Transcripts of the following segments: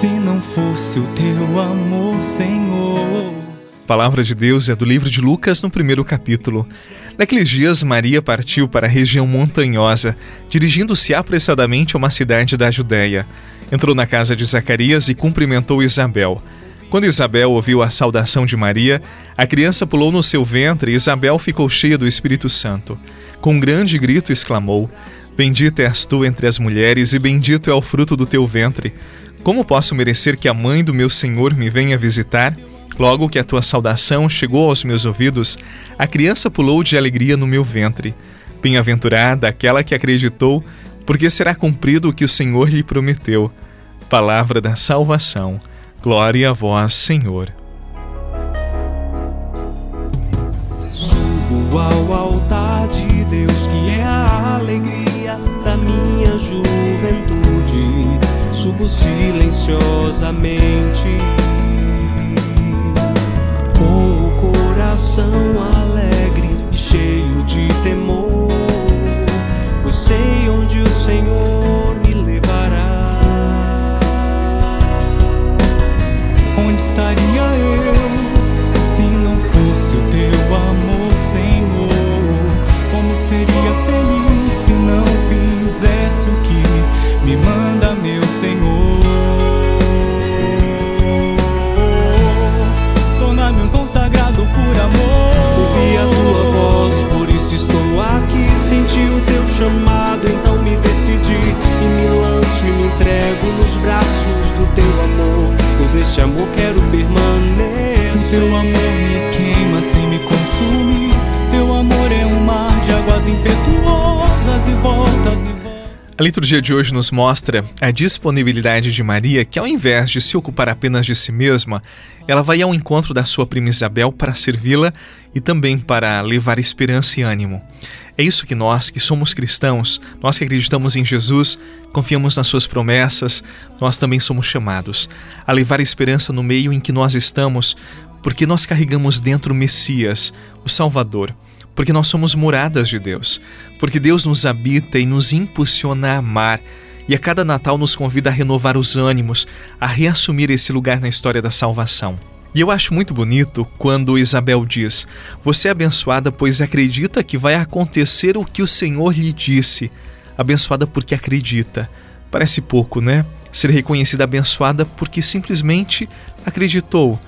Se não fosse o teu amor, Senhor. Palavra de Deus é do livro de Lucas, no primeiro capítulo. Naqueles dias, Maria partiu para a região montanhosa, dirigindo-se apressadamente a uma cidade da Judéia. Entrou na casa de Zacarias e cumprimentou Isabel. Quando Isabel ouviu a saudação de Maria, a criança pulou no seu ventre e Isabel ficou cheia do Espírito Santo. Com um grande grito exclamou: Bendita és tu entre as mulheres, e bendito é o fruto do teu ventre. Como posso merecer que a mãe do meu Senhor me venha visitar? Logo que a tua saudação chegou aos meus ouvidos, a criança pulou de alegria no meu ventre. Bem-aventurada aquela que acreditou, porque será cumprido o que o Senhor lhe prometeu. Palavra da salvação. Glória a vós, Senhor. Subo ao altar de Deus, que é a alegria da minha juventude subo silenciosamente Teu amor me queima sem me consumir. Teu amor é um mar de águas impetuosas e voltas. A liturgia de hoje nos mostra a disponibilidade de Maria, que ao invés de se ocupar apenas de si mesma, ela vai ao encontro da sua prima Isabel para servi-la e também para levar esperança e ânimo. É isso que nós, que somos cristãos, nós que acreditamos em Jesus, confiamos nas suas promessas, nós também somos chamados a levar esperança no meio em que nós estamos, porque nós carregamos dentro o Messias, o Salvador porque nós somos moradas de Deus, porque Deus nos habita e nos impulsiona a amar, e a cada Natal nos convida a renovar os ânimos, a reassumir esse lugar na história da salvação. E eu acho muito bonito quando Isabel diz: Você é abençoada, pois acredita que vai acontecer o que o Senhor lhe disse. Abençoada porque acredita. Parece pouco, né? Ser reconhecida abençoada porque simplesmente acreditou.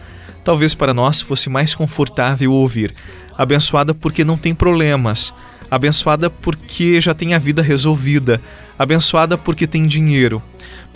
Talvez para nós fosse mais confortável ouvir: abençoada porque não tem problemas, abençoada porque já tem a vida resolvida, abençoada porque tem dinheiro.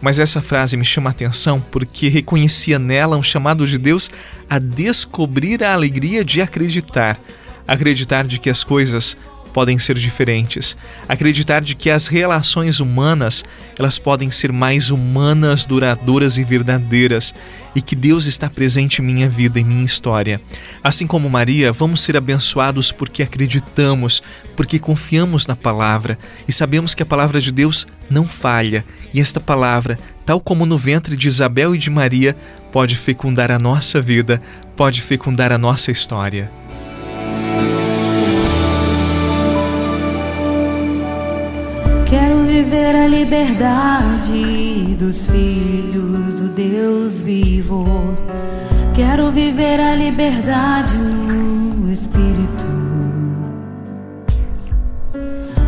Mas essa frase me chama a atenção porque reconhecia nela um chamado de Deus a descobrir a alegria de acreditar, acreditar de que as coisas podem ser diferentes. Acreditar de que as relações humanas, elas podem ser mais humanas, duradouras e verdadeiras, e que Deus está presente em minha vida, em minha história. Assim como Maria, vamos ser abençoados porque acreditamos, porque confiamos na palavra e sabemos que a palavra de Deus não falha, e esta palavra, tal como no ventre de Isabel e de Maria, pode fecundar a nossa vida, pode fecundar a nossa história. Viver a liberdade dos filhos do Deus vivo. Quero viver a liberdade no Espírito.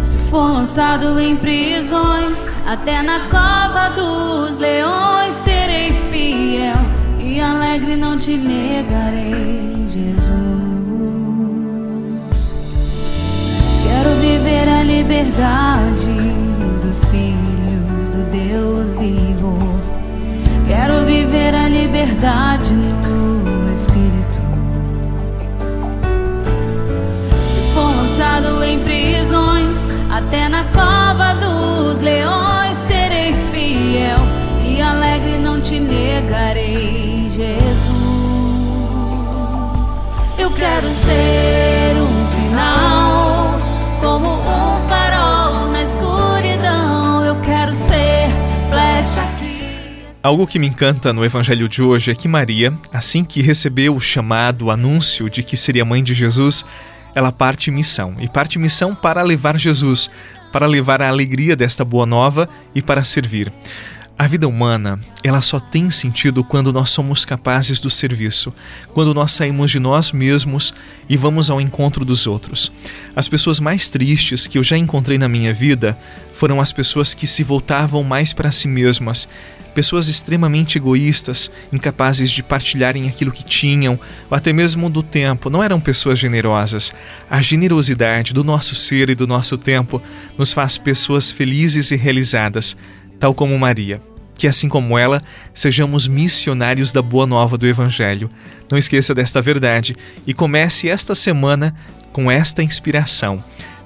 Se for lançado em prisões, até na cova dos leões, serei fiel e alegre não te negarei, Jesus. Quero viver a liberdade quero ser um sinal, como um farol na escuridão. Eu quero ser flecha que. Algo que me encanta no evangelho de hoje é que Maria, assim que recebeu o chamado, o anúncio de que seria mãe de Jesus, ela parte missão. E parte missão para levar Jesus, para levar a alegria desta boa nova e para servir. A vida humana, ela só tem sentido quando nós somos capazes do serviço, quando nós saímos de nós mesmos e vamos ao encontro dos outros. As pessoas mais tristes que eu já encontrei na minha vida foram as pessoas que se voltavam mais para si mesmas, pessoas extremamente egoístas, incapazes de partilharem aquilo que tinham, ou até mesmo do tempo, não eram pessoas generosas. A generosidade do nosso ser e do nosso tempo nos faz pessoas felizes e realizadas, tal como Maria. Que assim como ela, sejamos missionários da boa nova do Evangelho. Não esqueça desta verdade e comece esta semana com esta inspiração.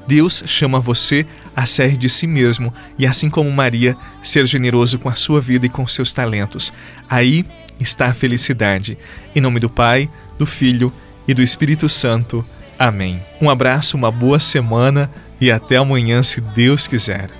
Deus chama você a ser de si mesmo e, assim como Maria, ser generoso com a sua vida e com seus talentos. Aí está a felicidade. Em nome do Pai, do Filho e do Espírito Santo. Amém. Um abraço, uma boa semana e até amanhã, se Deus quiser.